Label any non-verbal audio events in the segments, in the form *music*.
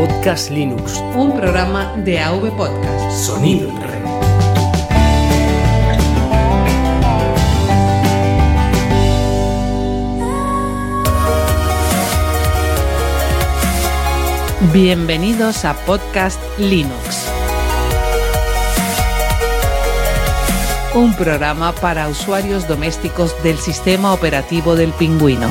Podcast Linux. Un programa de AV Podcast. Sonido en red. Bienvenidos a Podcast Linux. Un programa para usuarios domésticos del sistema operativo del pingüino.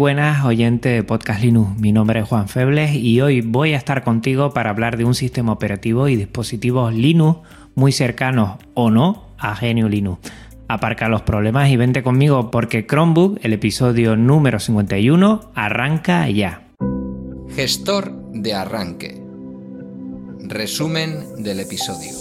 Buenas oyentes de Podcast Linux, mi nombre es Juan Febles y hoy voy a estar contigo para hablar de un sistema operativo y dispositivos Linux muy cercanos o no a Genio Linux. Aparca los problemas y vente conmigo porque Chromebook, el episodio número 51, arranca ya. Gestor de arranque. Resumen del episodio.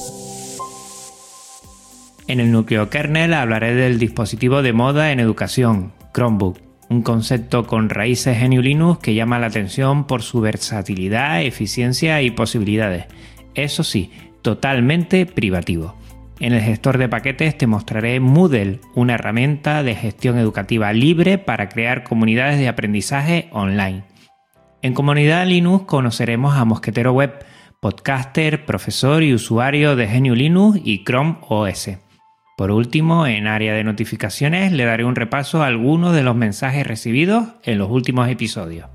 En el núcleo kernel hablaré del dispositivo de moda en educación, Chromebook un concepto con raíces GNU Linux que llama la atención por su versatilidad, eficiencia y posibilidades. Eso sí, totalmente privativo. En el gestor de paquetes te mostraré Moodle, una herramienta de gestión educativa libre para crear comunidades de aprendizaje online. En Comunidad Linux conoceremos a Mosquetero Web, podcaster, profesor y usuario de GNU Linux y Chrome OS. Por último, en área de notificaciones le daré un repaso a algunos de los mensajes recibidos en los últimos episodios.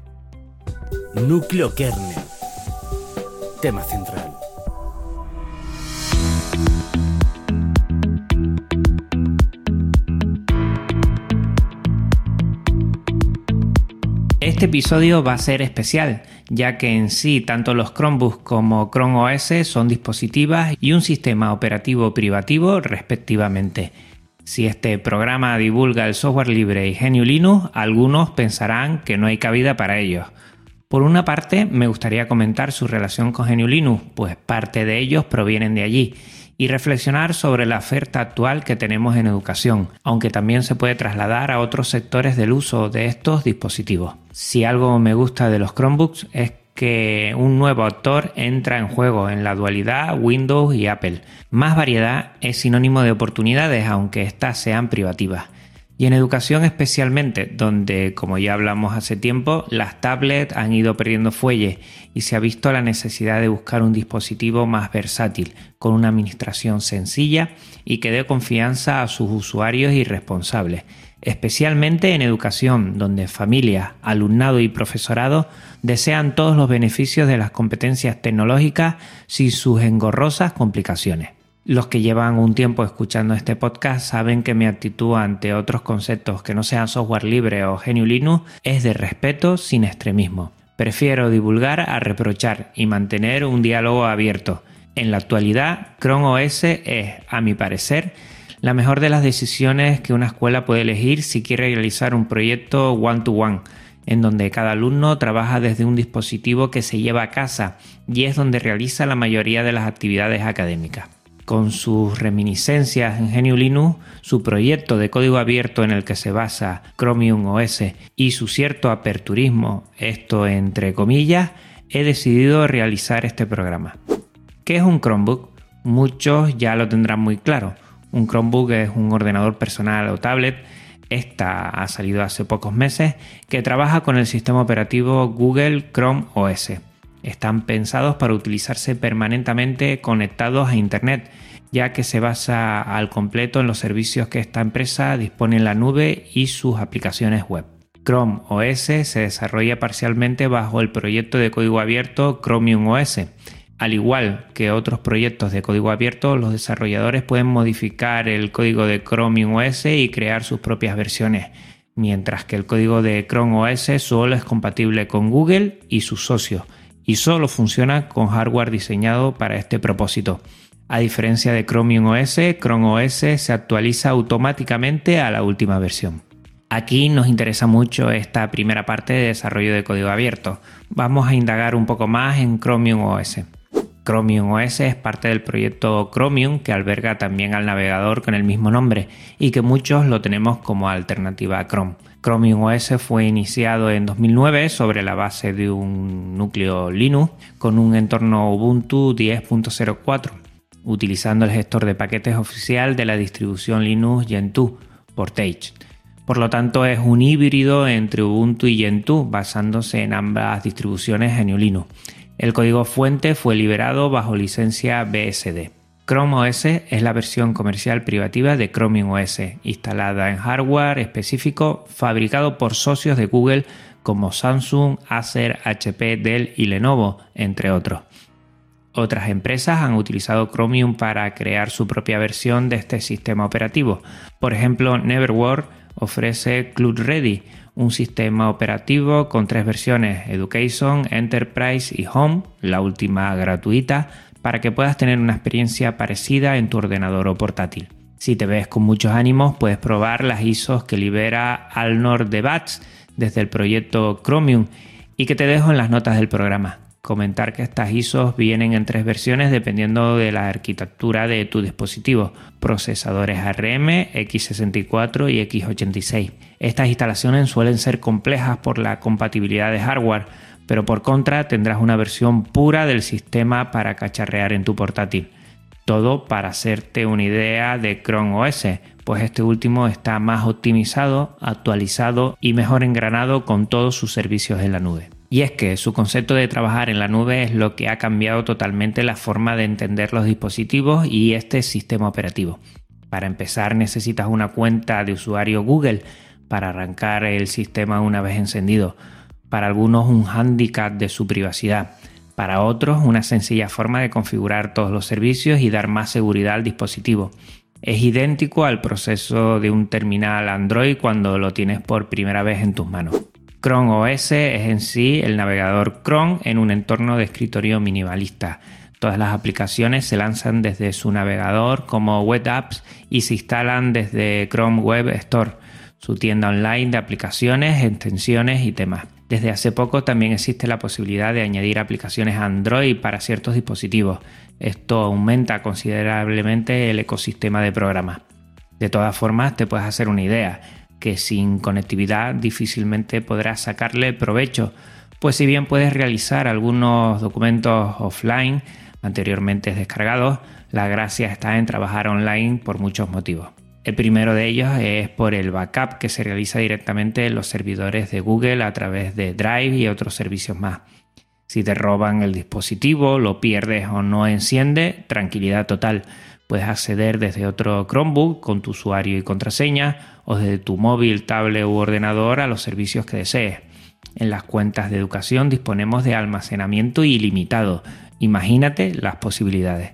Núcleo kernel. Tema central. Este episodio va a ser especial, ya que en sí tanto los Chromebooks como Chrome OS son dispositivas y un sistema operativo privativo respectivamente. Si este programa divulga el software libre y GNU Linux, algunos pensarán que no hay cabida para ellos. Por una parte, me gustaría comentar su relación con GNU Linux, pues parte de ellos provienen de allí, y reflexionar sobre la oferta actual que tenemos en educación, aunque también se puede trasladar a otros sectores del uso de estos dispositivos. Si algo me gusta de los Chromebooks es que un nuevo actor entra en juego en la dualidad Windows y Apple. Más variedad es sinónimo de oportunidades, aunque éstas sean privativas. Y en educación especialmente, donde, como ya hablamos hace tiempo, las tablets han ido perdiendo fuelle y se ha visto la necesidad de buscar un dispositivo más versátil, con una administración sencilla y que dé confianza a sus usuarios y responsables, especialmente en educación, donde familias, alumnado y profesorado desean todos los beneficios de las competencias tecnológicas sin sus engorrosas complicaciones. Los que llevan un tiempo escuchando este podcast saben que mi actitud ante otros conceptos que no sean software libre o GNU Linux es de respeto sin extremismo. Prefiero divulgar a reprochar y mantener un diálogo abierto. En la actualidad, Chrome OS es, a mi parecer, la mejor de las decisiones que una escuela puede elegir si quiere realizar un proyecto one-to-one, en donde cada alumno trabaja desde un dispositivo que se lleva a casa y es donde realiza la mayoría de las actividades académicas con sus reminiscencias en GNU Linux, su proyecto de código abierto en el que se basa Chromium OS y su cierto aperturismo, esto entre comillas, he decidido realizar este programa. ¿Qué es un Chromebook? Muchos ya lo tendrán muy claro. Un Chromebook es un ordenador personal o tablet, esta ha salido hace pocos meses, que trabaja con el sistema operativo Google Chrome OS están pensados para utilizarse permanentemente conectados a Internet, ya que se basa al completo en los servicios que esta empresa dispone en la nube y sus aplicaciones web. Chrome OS se desarrolla parcialmente bajo el proyecto de código abierto Chromium OS. Al igual que otros proyectos de código abierto, los desarrolladores pueden modificar el código de Chromium OS y crear sus propias versiones, mientras que el código de Chrome OS solo es compatible con Google y sus socios y solo funciona con hardware diseñado para este propósito. A diferencia de Chromium OS, Chrome OS se actualiza automáticamente a la última versión. Aquí nos interesa mucho esta primera parte de desarrollo de código abierto. Vamos a indagar un poco más en Chromium OS. Chromium OS es parte del proyecto Chromium que alberga también al navegador con el mismo nombre y que muchos lo tenemos como alternativa a Chrome. Chromium OS fue iniciado en 2009 sobre la base de un núcleo Linux con un entorno Ubuntu 10.04, utilizando el gestor de paquetes oficial de la distribución Linux Gentoo, Portage. Por lo tanto, es un híbrido entre Ubuntu y Gentoo, basándose en ambas distribuciones GNU Linux. El código fuente fue liberado bajo licencia BSD. Chrome OS es la versión comercial privativa de Chromium OS, instalada en hardware específico fabricado por socios de Google como Samsung, Acer, HP, Dell y Lenovo, entre otros. Otras empresas han utilizado Chromium para crear su propia versión de este sistema operativo. Por ejemplo, Neverware ofrece Cloud Ready, un sistema operativo con tres versiones, Education, Enterprise y Home, la última gratuita, para que puedas tener una experiencia parecida en tu ordenador o portátil. Si te ves con muchos ánimos, puedes probar las ISOs que libera Alnor de Bats desde el proyecto Chromium y que te dejo en las notas del programa. Comentar que estas ISOs vienen en tres versiones dependiendo de la arquitectura de tu dispositivo, procesadores ARM, X64 y X86. Estas instalaciones suelen ser complejas por la compatibilidad de hardware, pero por contra tendrás una versión pura del sistema para cacharrear en tu portátil. Todo para hacerte una idea de Chrome OS, pues este último está más optimizado, actualizado y mejor engranado con todos sus servicios en la nube. Y es que su concepto de trabajar en la nube es lo que ha cambiado totalmente la forma de entender los dispositivos y este sistema operativo. Para empezar necesitas una cuenta de usuario Google para arrancar el sistema una vez encendido para algunos un hándicap de su privacidad, para otros una sencilla forma de configurar todos los servicios y dar más seguridad al dispositivo. Es idéntico al proceso de un terminal Android cuando lo tienes por primera vez en tus manos. Chrome OS es en sí el navegador Chrome en un entorno de escritorio minimalista. Todas las aplicaciones se lanzan desde su navegador como web apps y se instalan desde Chrome Web Store, su tienda online de aplicaciones, extensiones y temas. Desde hace poco también existe la posibilidad de añadir aplicaciones Android para ciertos dispositivos. Esto aumenta considerablemente el ecosistema de programas. De todas formas, te puedes hacer una idea, que sin conectividad difícilmente podrás sacarle provecho, pues si bien puedes realizar algunos documentos offline anteriormente descargados, la gracia está en trabajar online por muchos motivos. El primero de ellos es por el backup que se realiza directamente en los servidores de Google a través de Drive y otros servicios más. Si te roban el dispositivo, lo pierdes o no enciende, tranquilidad total. Puedes acceder desde otro Chromebook con tu usuario y contraseña o desde tu móvil, tablet u ordenador a los servicios que desees. En las cuentas de educación disponemos de almacenamiento ilimitado. Imagínate las posibilidades.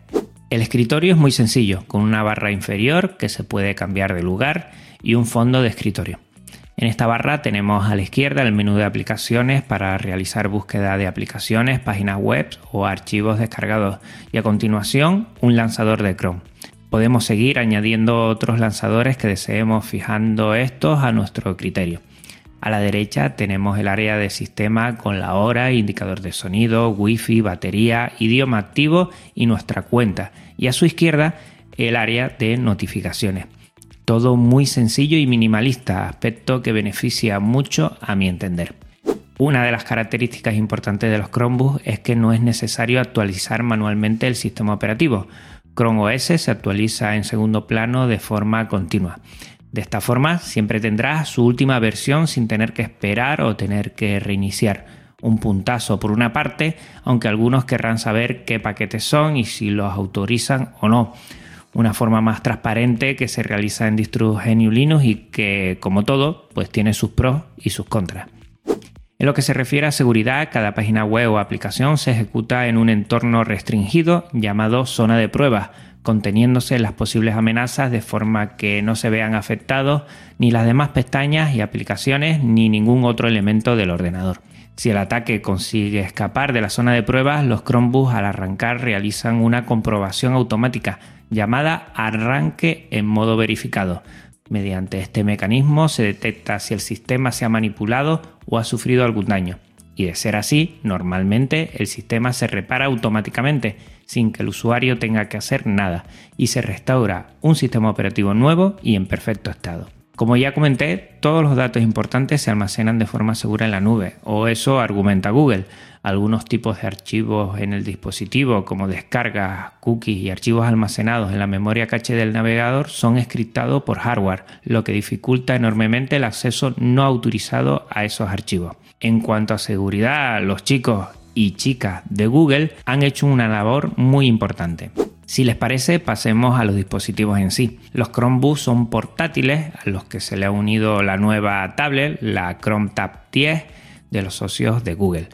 El escritorio es muy sencillo, con una barra inferior que se puede cambiar de lugar y un fondo de escritorio. En esta barra tenemos a la izquierda el menú de aplicaciones para realizar búsqueda de aplicaciones, páginas web o archivos descargados y a continuación un lanzador de Chrome. Podemos seguir añadiendo otros lanzadores que deseemos fijando estos a nuestro criterio. A la derecha tenemos el área de sistema con la hora, indicador de sonido, wifi, batería, idioma activo y nuestra cuenta. Y a su izquierda el área de notificaciones. Todo muy sencillo y minimalista, aspecto que beneficia mucho a mi entender. Una de las características importantes de los Chromebooks es que no es necesario actualizar manualmente el sistema operativo. Chrome OS se actualiza en segundo plano de forma continua. De esta forma siempre tendrás su última versión sin tener que esperar o tener que reiniciar. Un puntazo por una parte, aunque algunos querrán saber qué paquetes son y si los autorizan o no. Una forma más transparente que se realiza en distro GNU Linux y que, como todo, pues tiene sus pros y sus contras. En lo que se refiere a seguridad, cada página web o aplicación se ejecuta en un entorno restringido llamado zona de prueba, conteniéndose las posibles amenazas de forma que no se vean afectados ni las demás pestañas y aplicaciones ni ningún otro elemento del ordenador. Si el ataque consigue escapar de la zona de pruebas, los Chromebooks al arrancar realizan una comprobación automática llamada arranque en modo verificado. Mediante este mecanismo se detecta si el sistema se ha manipulado o ha sufrido algún daño. Y de ser así, normalmente el sistema se repara automáticamente sin que el usuario tenga que hacer nada y se restaura un sistema operativo nuevo y en perfecto estado. Como ya comenté, todos los datos importantes se almacenan de forma segura en la nube, o eso argumenta Google. Algunos tipos de archivos en el dispositivo, como descargas, cookies y archivos almacenados en la memoria caché del navegador, son encriptados por hardware, lo que dificulta enormemente el acceso no autorizado a esos archivos. En cuanto a seguridad, los chicos y chicas de Google han hecho una labor muy importante. Si les parece, pasemos a los dispositivos en sí. Los Chromebooks son portátiles a los que se le ha unido la nueva tablet, la Chrome Tab 10 de los socios de Google.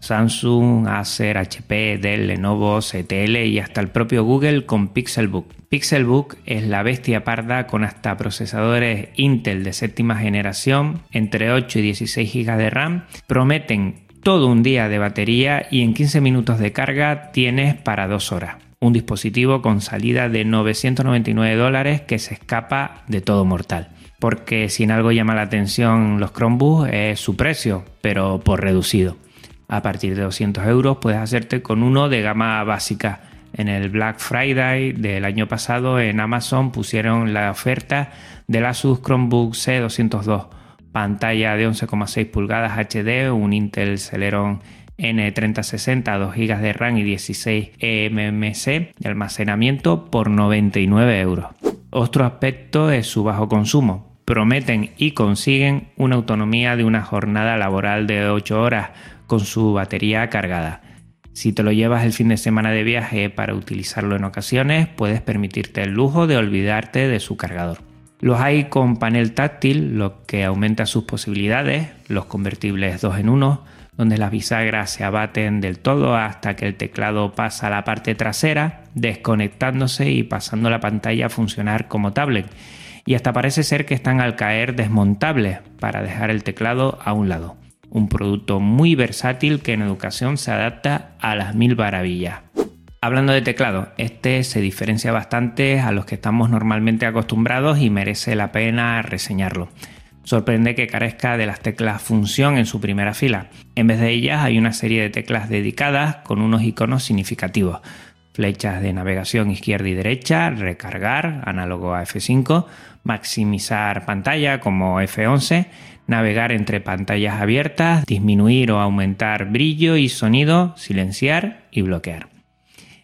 Samsung, Acer, HP, Dell, Lenovo, CTL y hasta el propio Google con Pixelbook. Pixelbook es la bestia parda con hasta procesadores Intel de séptima generación, entre 8 y 16 GB de RAM. Prometen todo un día de batería y en 15 minutos de carga tienes para 2 horas un dispositivo con salida de 999 dólares que se escapa de todo mortal. Porque si en algo llama la atención los Chromebooks es su precio, pero por reducido. A partir de 200 euros puedes hacerte con uno de gama básica. En el Black Friday del año pasado en Amazon pusieron la oferta del Asus Chromebook C202, pantalla de 11,6 pulgadas HD, un Intel Celeron N3060, 2 GB de RAM y 16 eMMC de almacenamiento por 99 euros. Otro aspecto es su bajo consumo. Prometen y consiguen una autonomía de una jornada laboral de 8 horas con su batería cargada. Si te lo llevas el fin de semana de viaje para utilizarlo en ocasiones, puedes permitirte el lujo de olvidarte de su cargador. Los hay con panel táctil, lo que aumenta sus posibilidades, los convertibles 2 en 1, donde las bisagras se abaten del todo hasta que el teclado pasa a la parte trasera, desconectándose y pasando la pantalla a funcionar como tablet. Y hasta parece ser que están al caer desmontables para dejar el teclado a un lado. Un producto muy versátil que en educación se adapta a las mil maravillas. Hablando de teclado, este se diferencia bastante a los que estamos normalmente acostumbrados y merece la pena reseñarlo. Sorprende que carezca de las teclas función en su primera fila. En vez de ellas hay una serie de teclas dedicadas con unos iconos significativos. Flechas de navegación izquierda y derecha, recargar, análogo a F5, maximizar pantalla como F11, navegar entre pantallas abiertas, disminuir o aumentar brillo y sonido, silenciar y bloquear.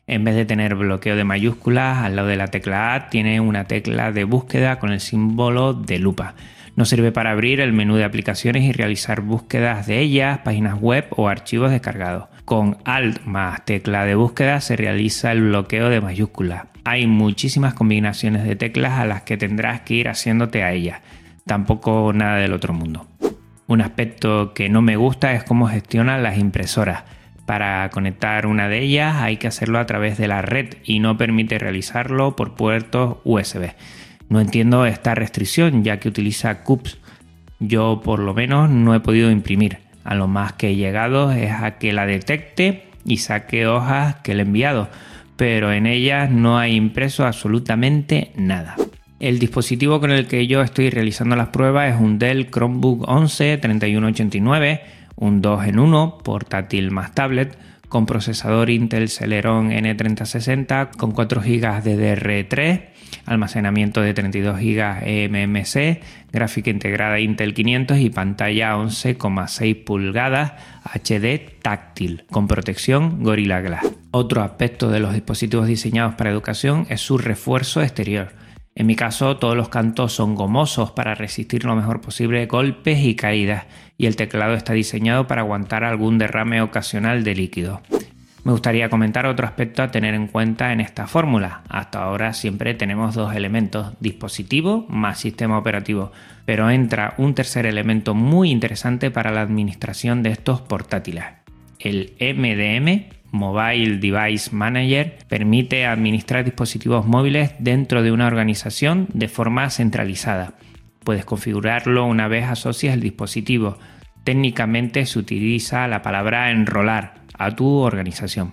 En vez de tener bloqueo de mayúsculas, al lado de la tecla A tiene una tecla de búsqueda con el símbolo de lupa. Nos sirve para abrir el menú de aplicaciones y realizar búsquedas de ellas, páginas web o archivos descargados. Con Alt más tecla de búsqueda se realiza el bloqueo de mayúsculas. Hay muchísimas combinaciones de teclas a las que tendrás que ir haciéndote a ellas. Tampoco nada del otro mundo. Un aspecto que no me gusta es cómo gestionan las impresoras. Para conectar una de ellas hay que hacerlo a través de la red y no permite realizarlo por puertos USB. No entiendo esta restricción ya que utiliza CUPS. Yo por lo menos no he podido imprimir. A lo más que he llegado es a que la detecte y saque hojas que le he enviado, pero en ellas no hay impreso absolutamente nada. El dispositivo con el que yo estoy realizando las pruebas es un Dell Chromebook 11 3189, un 2 en 1 portátil más tablet con procesador Intel Celeron N3060 con 4 GB de DR3 almacenamiento de 32 GB eMMC, gráfica integrada Intel 500 y pantalla 11,6 pulgadas HD táctil con protección Gorilla Glass. Otro aspecto de los dispositivos diseñados para educación es su refuerzo exterior. En mi caso, todos los cantos son gomosos para resistir lo mejor posible golpes y caídas, y el teclado está diseñado para aguantar algún derrame ocasional de líquido. Me gustaría comentar otro aspecto a tener en cuenta en esta fórmula. Hasta ahora siempre tenemos dos elementos, dispositivo más sistema operativo, pero entra un tercer elemento muy interesante para la administración de estos portátiles. El MDM, Mobile Device Manager, permite administrar dispositivos móviles dentro de una organización de forma centralizada. Puedes configurarlo una vez asocias el dispositivo. Técnicamente se utiliza la palabra enrolar a tu organización.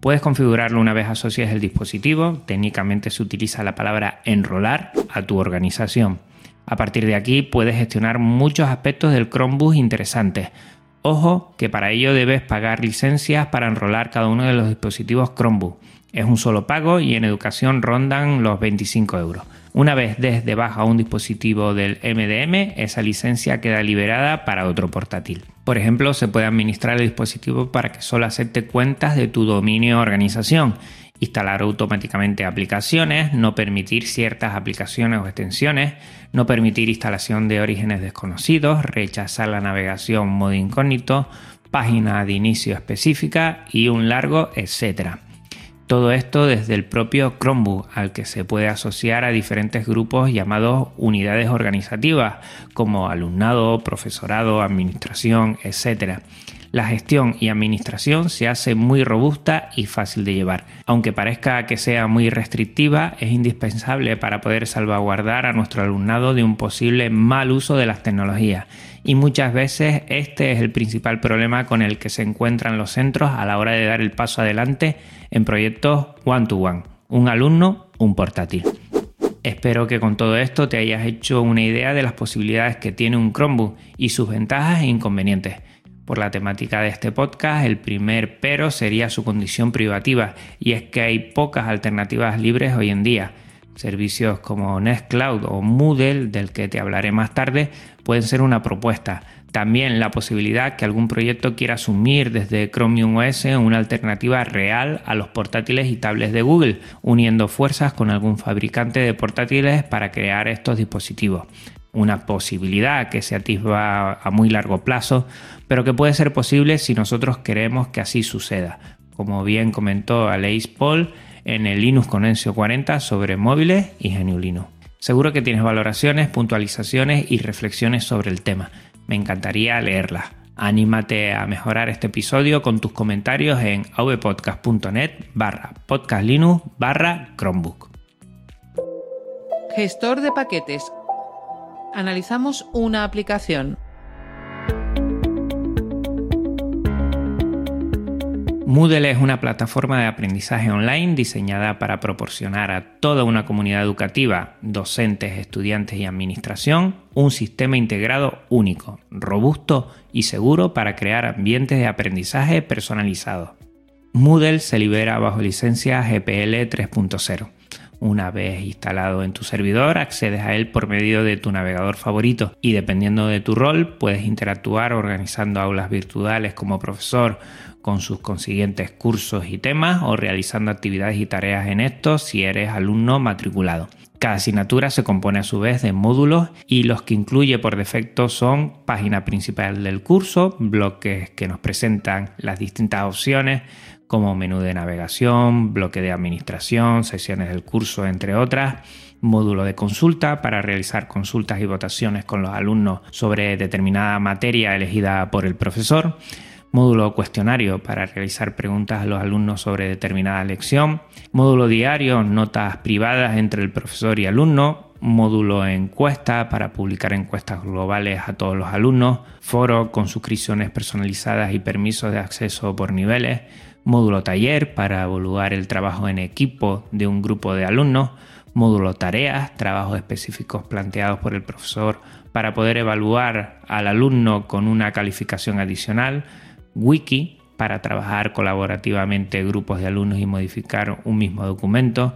Puedes configurarlo una vez asocias el dispositivo, técnicamente se utiliza la palabra enrolar a tu organización. A partir de aquí puedes gestionar muchos aspectos del Chromebook interesantes. Ojo que para ello debes pagar licencias para enrolar cada uno de los dispositivos Chromebook. Es un solo pago y en educación rondan los 25 euros. Una vez des de baja un dispositivo del MDM, esa licencia queda liberada para otro portátil. Por ejemplo, se puede administrar el dispositivo para que solo acepte cuentas de tu dominio o organización, instalar automáticamente aplicaciones, no permitir ciertas aplicaciones o extensiones, no permitir instalación de orígenes desconocidos, rechazar la navegación modo incógnito, página de inicio específica y un largo etcétera. Todo esto desde el propio Chromebook, al que se puede asociar a diferentes grupos llamados unidades organizativas, como alumnado, profesorado, administración, etc. La gestión y administración se hace muy robusta y fácil de llevar. Aunque parezca que sea muy restrictiva, es indispensable para poder salvaguardar a nuestro alumnado de un posible mal uso de las tecnologías. Y muchas veces este es el principal problema con el que se encuentran los centros a la hora de dar el paso adelante en proyectos one-to-one. Un alumno, un portátil. Espero que con todo esto te hayas hecho una idea de las posibilidades que tiene un Chromebook y sus ventajas e inconvenientes. Por la temática de este podcast, el primer pero sería su condición privativa, y es que hay pocas alternativas libres hoy en día. Servicios como Nextcloud o Moodle, del que te hablaré más tarde, pueden ser una propuesta. También la posibilidad que algún proyecto quiera asumir desde Chromium OS una alternativa real a los portátiles y tablets de Google, uniendo fuerzas con algún fabricante de portátiles para crear estos dispositivos una posibilidad que se atisba a muy largo plazo, pero que puede ser posible si nosotros queremos que así suceda. Como bien comentó Aleix Paul en el Linux con Encio 40 sobre móviles y Linux. Seguro que tienes valoraciones, puntualizaciones y reflexiones sobre el tema. Me encantaría leerlas. Anímate a mejorar este episodio con tus comentarios en avpodcast.net barra podcastlinux barra Chromebook. Gestor de paquetes analizamos una aplicación. Moodle es una plataforma de aprendizaje online diseñada para proporcionar a toda una comunidad educativa, docentes, estudiantes y administración, un sistema integrado único, robusto y seguro para crear ambientes de aprendizaje personalizados. Moodle se libera bajo licencia GPL 3.0 una vez instalado en tu servidor, accedes a él por medio de tu navegador favorito y dependiendo de tu rol puedes interactuar organizando aulas virtuales como profesor con sus consiguientes cursos y temas o realizando actividades y tareas en estos si eres alumno matriculado. Cada asignatura se compone a su vez de módulos y los que incluye por defecto son página principal del curso, bloques que nos presentan las distintas opciones, como menú de navegación, bloque de administración, sesiones del curso, entre otras, módulo de consulta para realizar consultas y votaciones con los alumnos sobre determinada materia elegida por el profesor, módulo cuestionario para realizar preguntas a los alumnos sobre determinada lección, módulo diario, notas privadas entre el profesor y alumno, módulo encuesta para publicar encuestas globales a todos los alumnos, foro con suscripciones personalizadas y permisos de acceso por niveles, módulo taller para evaluar el trabajo en equipo de un grupo de alumnos, módulo tareas, trabajos específicos planteados por el profesor para poder evaluar al alumno con una calificación adicional, wiki para trabajar colaborativamente grupos de alumnos y modificar un mismo documento.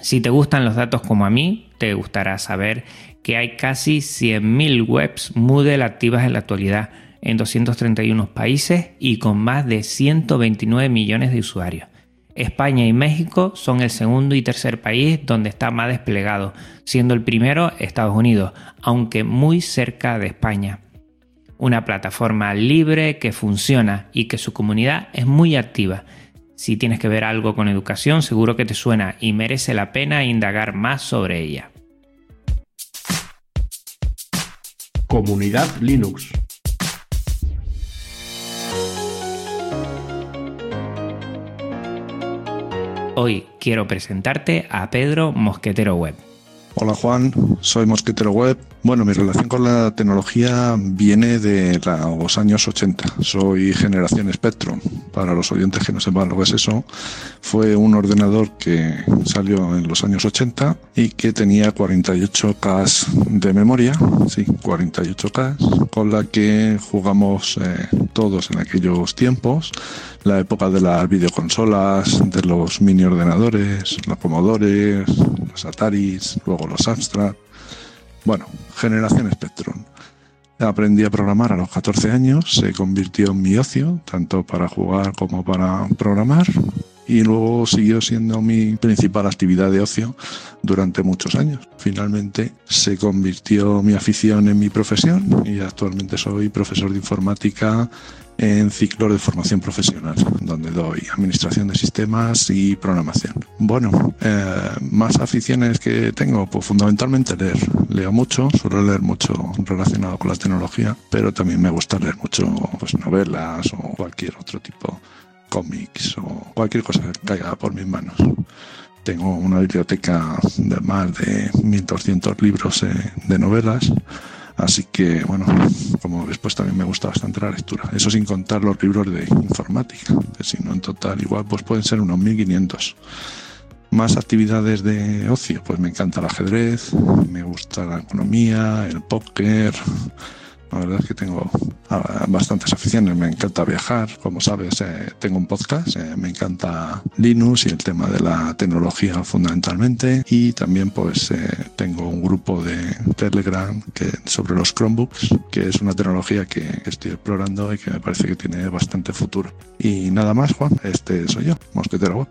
Si te gustan los datos como a mí, te gustará saber que hay casi 100.000 webs Moodle activas en la actualidad en 231 países y con más de 129 millones de usuarios. España y México son el segundo y tercer país donde está más desplegado, siendo el primero Estados Unidos, aunque muy cerca de España. Una plataforma libre que funciona y que su comunidad es muy activa. Si tienes que ver algo con educación, seguro que te suena y merece la pena indagar más sobre ella. Comunidad Linux. Hoy quiero presentarte a Pedro Mosquetero Web. Hola Juan, soy Mosquetero Web. Bueno, mi relación con la tecnología viene de los años 80. Soy generación Spectrum. Para los oyentes que no sepan lo que es eso, fue un ordenador que salió en los años 80 y que tenía 48K de memoria, sí, 48K, con la que jugamos eh, todos en aquellos tiempos la época de las videoconsolas, de los mini ordenadores, los Commodores, los Ataris, luego los Amstrad. Bueno, generación Spectrum. Aprendí a programar a los 14 años, se convirtió en mi ocio, tanto para jugar como para programar, y luego siguió siendo mi principal actividad de ocio durante muchos años. Finalmente se convirtió mi afición en mi profesión y actualmente soy profesor de informática en ciclos de formación profesional, donde doy administración de sistemas y programación. Bueno, eh, más aficiones que tengo, pues fundamentalmente leer. Leo mucho, suelo leer mucho relacionado con la tecnología, pero también me gusta leer mucho pues, novelas o cualquier otro tipo, cómics o cualquier cosa que caiga por mis manos. Tengo una biblioteca de más de 1.200 libros eh, de novelas Así que, bueno, como después también me gusta bastante la lectura. Eso sin contar los libros de informática, que si no en total igual pues pueden ser unos 1500. Más actividades de ocio, pues me encanta el ajedrez, me gusta la economía, el póker, la verdad es que tengo ah, bastantes aficiones. Me encanta viajar. Como sabes, eh, tengo un podcast. Eh, me encanta Linux y el tema de la tecnología fundamentalmente. Y también pues eh, tengo un grupo de Telegram que, sobre los Chromebooks, que es una tecnología que, estoy explorando y que me parece que tiene bastante futuro. Y nada más, Juan. Este soy yo, Mosquetero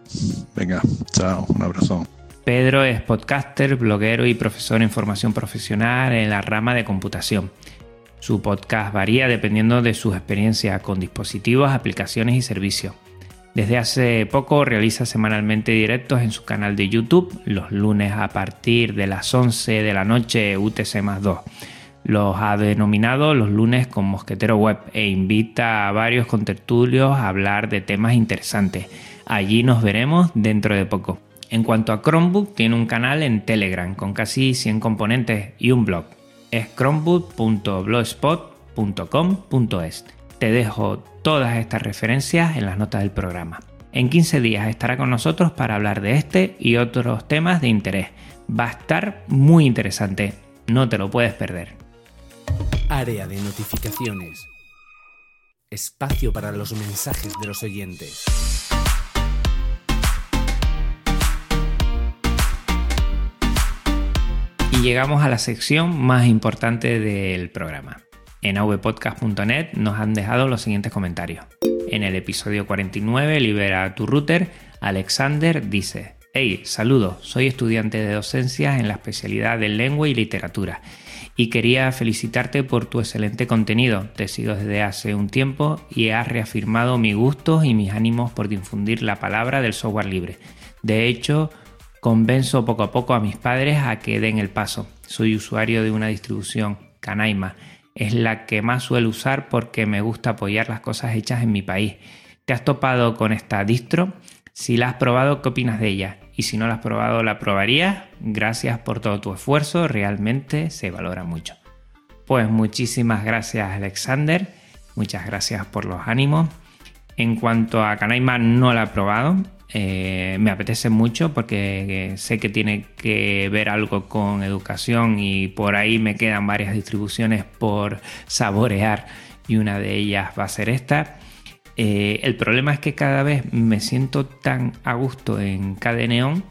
Venga, chao, un abrazo. Pedro es podcaster, bloguero y profesor en formación profesional en la rama de computación. Su podcast varía dependiendo de sus experiencias con dispositivos, aplicaciones y servicios. Desde hace poco realiza semanalmente directos en su canal de YouTube, los lunes a partir de las 11 de la noche UTC más 2. Los ha denominado los lunes con Mosquetero Web e invita a varios contertulios a hablar de temas interesantes. Allí nos veremos dentro de poco. En cuanto a Chromebook, tiene un canal en Telegram con casi 100 componentes y un blog es. Te dejo todas estas referencias en las notas del programa. En 15 días estará con nosotros para hablar de este y otros temas de interés. Va a estar muy interesante, no te lo puedes perder. Área de notificaciones. Espacio para los mensajes de los oyentes. Llegamos a la sección más importante del programa. En avpodcast.net nos han dejado los siguientes comentarios. En el episodio 49, Libera tu router, Alexander dice, Hey, saludos, soy estudiante de docencia en la especialidad de lengua y literatura y quería felicitarte por tu excelente contenido. Te sigo desde hace un tiempo y has reafirmado mi gusto y mis ánimos por difundir la palabra del software libre. De hecho, Convenzo poco a poco a mis padres a que den el paso. Soy usuario de una distribución, Canaima. Es la que más suelo usar porque me gusta apoyar las cosas hechas en mi país. ¿Te has topado con esta distro? Si la has probado, ¿qué opinas de ella? Y si no la has probado, ¿la probarías? Gracias por todo tu esfuerzo, realmente se valora mucho. Pues muchísimas gracias Alexander, muchas gracias por los ánimos. En cuanto a Canaima, no la he probado, eh, me apetece mucho porque eh, sé que tiene que ver algo con educación y por ahí me quedan varias distribuciones por saborear y una de ellas va a ser esta. Eh, el problema es que cada vez me siento tan a gusto en Cadeneon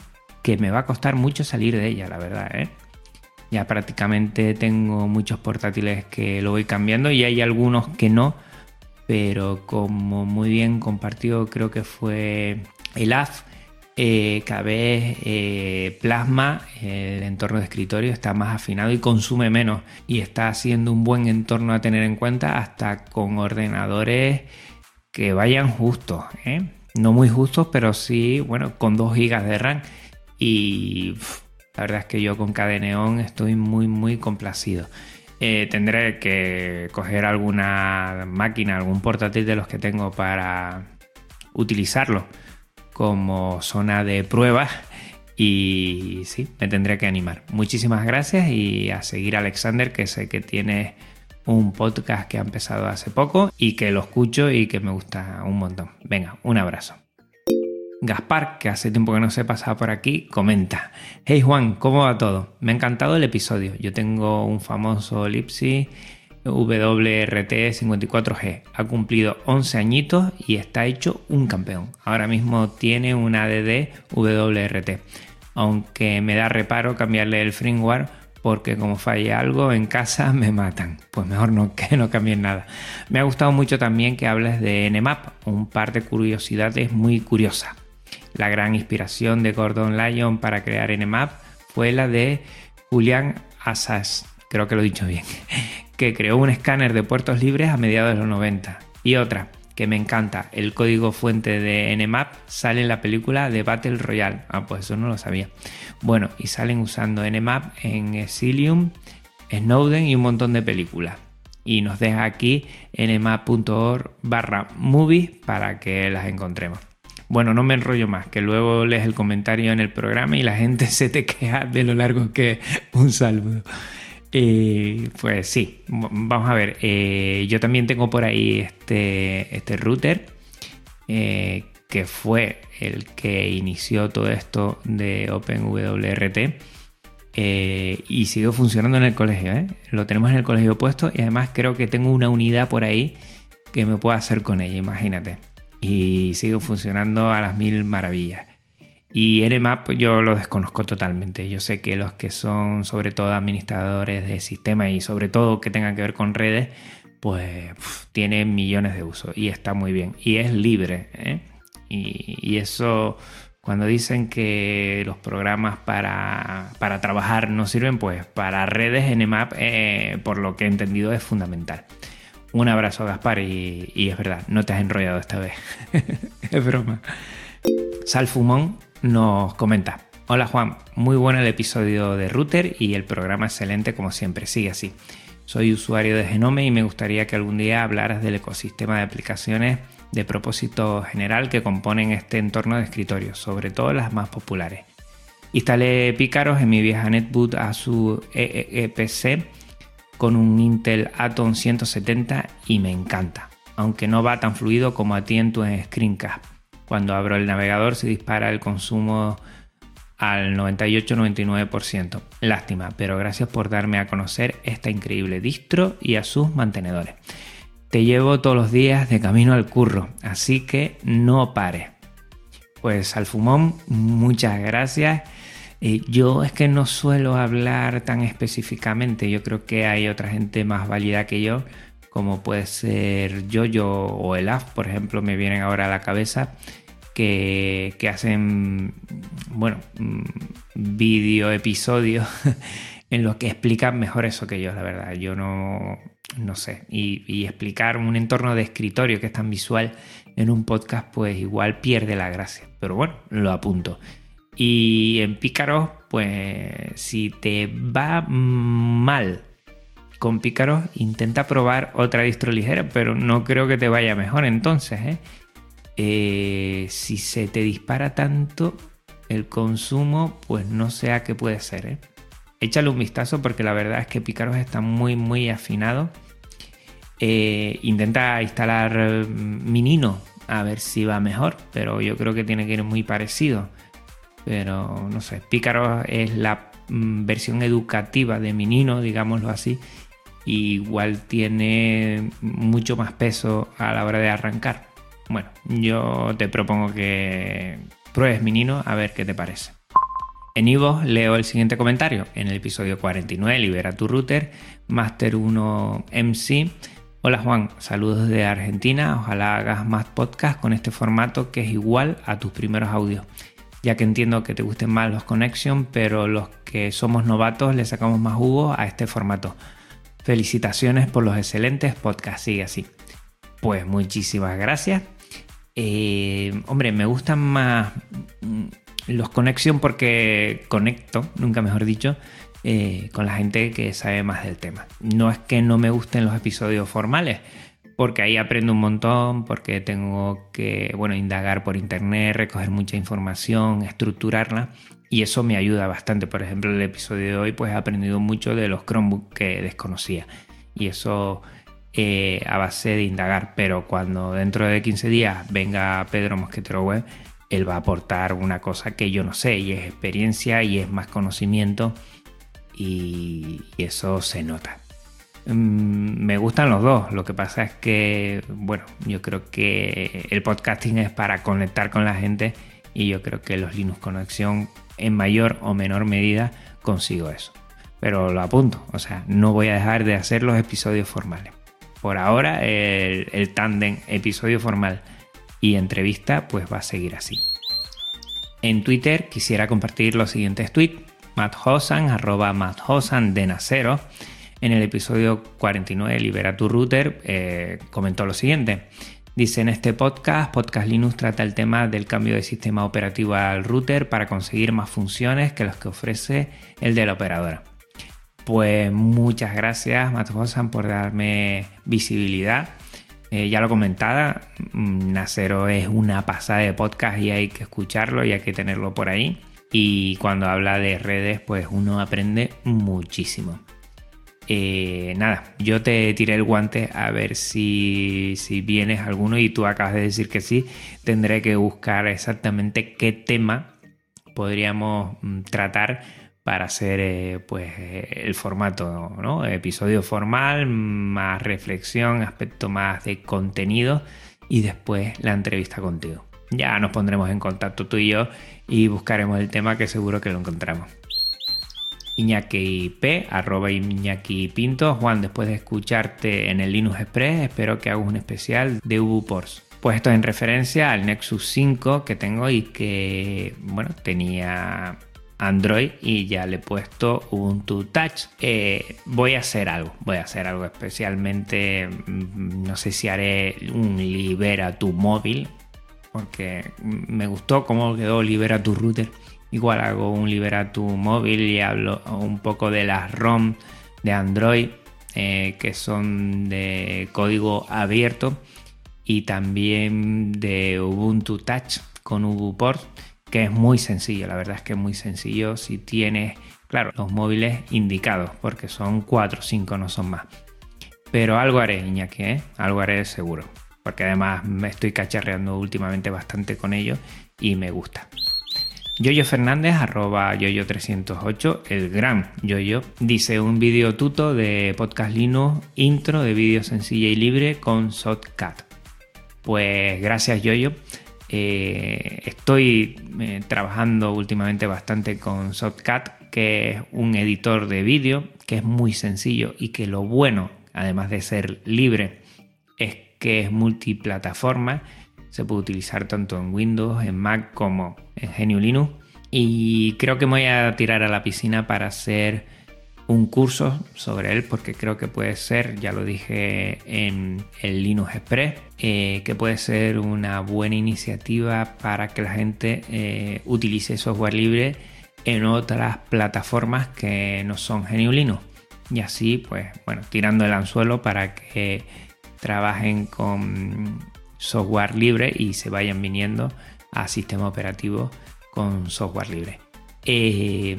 que me va a costar mucho salir de ella, la verdad. Ya prácticamente tengo muchos portátiles que lo voy cambiando y hay algunos que no, pero como muy bien compartido creo que fue el AF eh, cada vez eh, plasma el entorno de escritorio está más afinado y consume menos y está siendo un buen entorno a tener en cuenta hasta con ordenadores que vayan justos ¿eh? no muy justos pero sí bueno con 2 GB de RAM. Y la verdad es que yo con Cadeneon estoy muy muy complacido. Tendré que coger alguna máquina algún portátil de los que tengo para utilizarlo como zona de pruebas Y sí, me tendré que animar. Muchísimas gracias y a seguir a Alexander, que sé que tiene un podcast que ha empezado hace poco y que lo escucho y que me gusta un montón. Venga, un abrazo. Gaspar, que hace tiempo que no se pasaba por aquí, comenta: Hey Juan, ¿cómo va todo? Me ha encantado el episodio. Yo tengo un famoso Lipsy WRT54G. Ha cumplido 11 añitos y está hecho un campeón. Ahora mismo tiene un ADD WRT. Aunque me da reparo cambiarle el firmware porque como falle algo en casa *laughs* me matan. Pues mejor no *laughs* que no cambien nada. Me ha gustado mucho también que hables de Nmap, un par de curiosidades muy curiosas. La gran inspiración de Gordon Lyon para crear Nmap fue la de Julian Assas, creo que lo he dicho bien, *laughs* que creó un escáner de puertos libres a mediados de los 90. Y otra, que me encanta, el código fuente de Nmap sale en la película de Battle Royale. Ah, pues eso no lo sabía. Bueno, y salen usando Nmap en Exilium, Snowden y un montón de películas. Y nos deja aquí nmap.org barra movies para que las encontremos. Bueno, no me enrollo más, que luego lees el comentario en el programa y la gente *laughs* se te queja de lo largo que un saludo. Eh, pues sí, vamos a ver. Eh, yo también tengo por ahí este, este router eh, que fue el que inició todo esto de OpenWRT y sigue funcionando en el colegio. Lo tenemos en el colegio puesto y además creo que tengo una unidad por ahí que me puedo hacer con ella, imagínate y sigue funcionando a las mil maravillas. Y Nmap yo lo desconozco totalmente. Yo sé que los que son sobre todo administradores de sistemas y sobre todo que tengan que ver con redes, pues tiene millones de usos y está muy bien. Y es libre. ¿eh? Y, eso, cuando dicen que los programas para, trabajar no sirven, pues para redes Nmap, eh, por lo que he entendido, es fundamental. Un abrazo, Gaspar, y, es verdad, no te has enrollado esta vez. *laughs* es broma. Salfumón nos comenta. Hola Juan, muy bueno el episodio de Router y el programa excelente como siempre, sigue así. Soy usuario de Genome y me gustaría que algún día hablaras del ecosistema de aplicaciones de propósito general que componen este entorno de escritorio, sobre todo las más populares. Instalé Pícaros en mi vieja netboot a su EEPC con un Intel Atom 170 y me encanta, aunque no va tan fluido como a ti en tu Screencast. Cuando abro el navegador se dispara el consumo al 98-99%. Lástima, pero gracias por darme a conocer esta increíble distro y a sus mantenedores. Te llevo todos los días de camino al curro, así que no pare. Pues al fumón, muchas gracias eh, yo es que no suelo hablar tan específicamente, yo creo que hay otra gente más válida que yo, como puede ser Yoyo o el AF, por ejemplo, me vienen ahora a la cabeza, que, hacen, bueno, mm, vídeo, episodios *laughs* en los que explican mejor eso que yo, la verdad. Yo no, no sé. Y, y, explicar un entorno de escritorio que es tan visual en un podcast, pues igual pierde la gracia. Pero bueno, lo apunto. Y en Pícaros, pues si te va mal con Pícaros, intenta probar otra distro ligera, pero no creo que te vaya mejor entonces. ¿eh? Eh, si se te dispara tanto el consumo, pues no sé a qué puede ser. ¿eh? Échale un vistazo porque la verdad es que Pícaros está muy, muy afinado. intenta instalar Minino a ver si va mejor, pero yo creo que tiene que ir muy parecido. Pero no sé, Pícaro es la mm, versión educativa de Minino, digámoslo así. igual tiene mucho más peso a la hora de arrancar. Bueno, yo te propongo que pruebes Minino a ver qué te parece. En Ivo leo el siguiente comentario. En el episodio 49, Libera tu router, Master 1 MC. Hola Juan, saludos de Argentina. Ojalá hagas más podcast con este formato que es igual a tus primeros audios ya que entiendo que te gusten más los Connection, pero los que somos novatos le sacamos más jugo a este formato. Felicitaciones por los excelentes podcasts, sigue así. Pues muchísimas gracias. Eh, hombre, me gustan más mm, los Connection porque conecto, nunca mejor dicho, eh, con la gente que sabe más del tema. No es que no me gusten los episodios formales, porque ahí aprendo un montón, porque tengo que, bueno, indagar por internet, recoger mucha información, estructurarla y eso me ayuda bastante. Por ejemplo, el episodio de hoy pues he aprendido mucho de los Chromebooks que desconocía y eso eh, a base de indagar, pero cuando dentro de 15 días venga Pedro Mosquetero él va a aportar una cosa que yo no sé y es experiencia y es más conocimiento y eso se nota. Mm, me gustan los dos. Lo que pasa es que, bueno, yo creo que el podcasting es para conectar con la gente y yo creo que los Linux Conexión en mayor o menor medida consigo eso. Pero lo apunto, o sea, no voy a dejar de hacer los episodios formales. Por ahora el, tándem episodio formal y entrevista pues va a seguir así. En Twitter quisiera compartir los siguientes tweets. Matt Hosan, arroba Matt Hosan de Nacero en el episodio 49 Libera tu router, eh, comentó lo siguiente. Dice en este podcast, Podcast Linux trata el tema del cambio de sistema operativo al router para conseguir más funciones que los que ofrece el de la operadora. Pues muchas gracias, Matosan, por darme visibilidad. Eh, ya lo comentaba, mm, Nacero es una pasada de podcast y hay que escucharlo y hay que tenerlo por ahí. Y cuando habla de redes, pues uno aprende muchísimo. Eh, nada, yo te tiré el guante a ver si, si vienes alguno y tú acabas de decir que sí. Tendré que buscar exactamente qué tema podríamos mm, tratar para hacer eh, pues eh, el formato, ¿no? Episodio formal, más reflexión, aspecto más de contenido y después la entrevista contigo. Ya nos pondremos en contacto tú y yo y buscaremos el tema que seguro que lo encontramos. Iñaki P, arroba Iñaki Pinto. Juan, después de escucharte en el Linux Express, espero que hagas un especial de UbuPors. Pues esto es en referencia al Nexus 5 que tengo y que, bueno, tenía Android y ya le he puesto Ubuntu Touch. Eh, voy a hacer algo, voy a hacer algo especialmente, mm, no sé si haré un libera tu móvil, porque me gustó cómo quedó libera tu router Igual hago un Liberato móvil y hablo un poco de las ROM de Android eh, que son de código abierto y también de Ubuntu Touch con UbuPort que es muy sencillo, la verdad es que es muy sencillo si tienes, claro, los móviles indicados porque son 4 o 5, no son más. Pero algo haré, Iñaki, ¿eh? algo haré seguro, porque además me estoy cacharreando últimamente bastante con ello y me gusta. Yoyo Fernández, arroba yoyo308, el gran Yoyo, dice un video tuto de Podcast Linux, intro de vídeo sencilla y libre con Shotcut. Pues gracias Yoyo. Eh, estoy eh, trabajando últimamente bastante con Shotcut, que es un editor de vídeo que es muy sencillo y que lo bueno, además de ser libre, es que es multiplataforma se puede utilizar tanto en Windows, en Mac como en GNU Linux. Y creo que me voy a tirar a la piscina para hacer un curso sobre él porque creo que puede ser, ya lo dije en el Linux Express, eh, que puede ser una buena iniciativa para que la gente eh, utilice software libre en otras plataformas que no son GNU Linux. Y así, pues, bueno, tirando el anzuelo para que trabajen con software libre y se vayan viniendo a sistema operativo con software libre. Eh,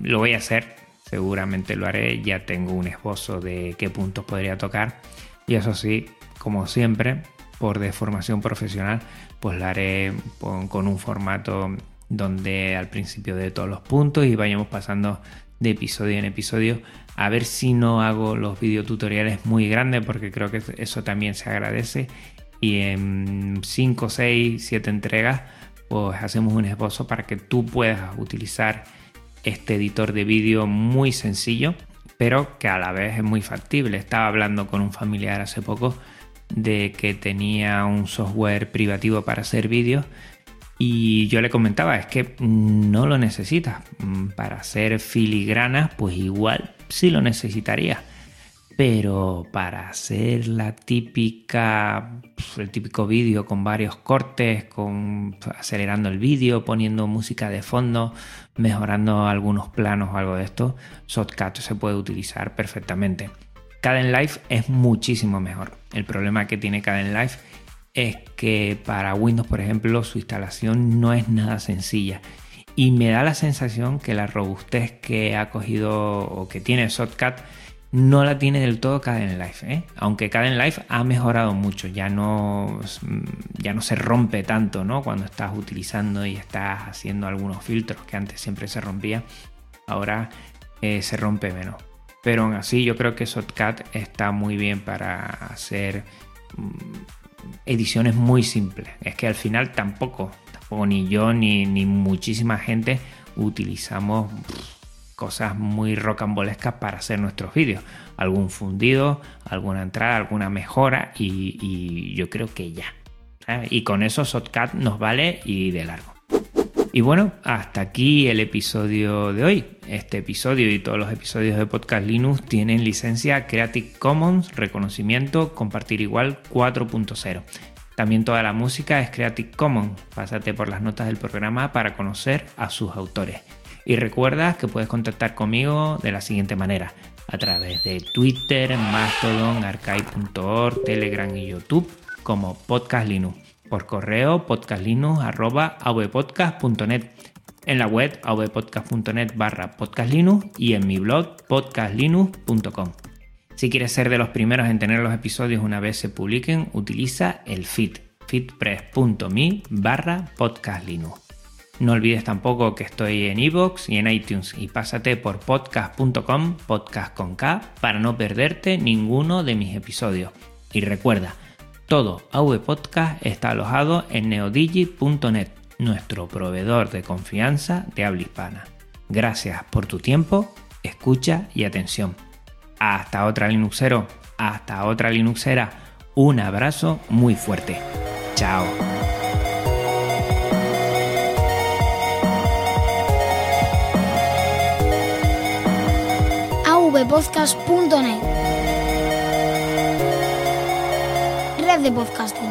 lo voy a hacer, seguramente lo haré, ya tengo un esbozo de qué puntos podría tocar. Y eso sí, como siempre, por deformación profesional, pues lo haré con un formato donde al principio de todos los puntos y vayamos pasando de episodio en episodio a ver si no hago los videotutoriales muy grandes porque creo que eso también se agradece. Y en 5, 6, 7 entregas pues hacemos un esbozo para que tú puedas utilizar este editor de vídeo muy sencillo pero que a la vez es muy factible. Estaba hablando con un familiar hace poco de que tenía un software privativo para hacer vídeos y yo le comentaba, es que no lo necesitas. Para hacer filigranas, pues igual sí lo necesitaría pero para hacer la típica el típico vídeo con varios cortes con acelerando el vídeo poniendo música de fondo mejorando algunos planos o algo de esto Shotcut se puede utilizar perfectamente. Caden Live es muchísimo mejor. El problema que tiene Caden Live es que para Windows por ejemplo su instalación no es nada sencilla. Y me da la sensación que la robustez que ha cogido o que tiene Shotcut no la tiene del todo Caden Life, ¿eh? aunque Caden Life ha mejorado mucho, ya no, ya no se rompe tanto ¿no? cuando estás utilizando y estás haciendo algunos filtros que antes siempre se rompía, ahora eh, se rompe menos. Pero aún así yo creo que Shotcut está muy bien para hacer mm, ediciones muy simples. Es que al final tampoco, tampoco ni yo ni, ni muchísima gente utilizamos cosas muy rocambolescas para hacer nuestros vídeos. Algún fundido, alguna entrada, alguna mejora y, yo creo que ya. Y con eso Shotcut nos vale y de largo. Y bueno, hasta aquí el episodio de hoy. Este episodio y todos los episodios de Podcast Linux tienen licencia Creative Commons, reconocimiento, compartir igual 4.0. También toda la música es Creative Commons. Pásate por las notas del programa para conocer a sus autores. Y recuerda que puedes contactar conmigo de la siguiente manera, a través de Twitter, Mastodon, Archive.org, Telegram y YouTube como Podcast Linux. Por correo podcastlinux.avpodcast.net en la web avpodcast.net barra podcastlinux y en mi blog podcastlinux.com. Si quieres ser de los primeros en tener los episodios una vez se publiquen, utiliza el feed feedpress.me barra podcastlinux. No olvides tampoco que estoy en iVoox y en iTunes y pásate por podcast.com, podcast con K, para no perderte ninguno de mis episodios. Y recuerda, todo AV Podcast está alojado en neodigi.net, nuestro proveedor de confianza de habla hispana. Gracias por tu tiempo, escucha y atención. Hasta otra Linuxero, hasta otra Linuxera. Un abrazo muy fuerte. Chao. avpodcast.net. Red de podcasting.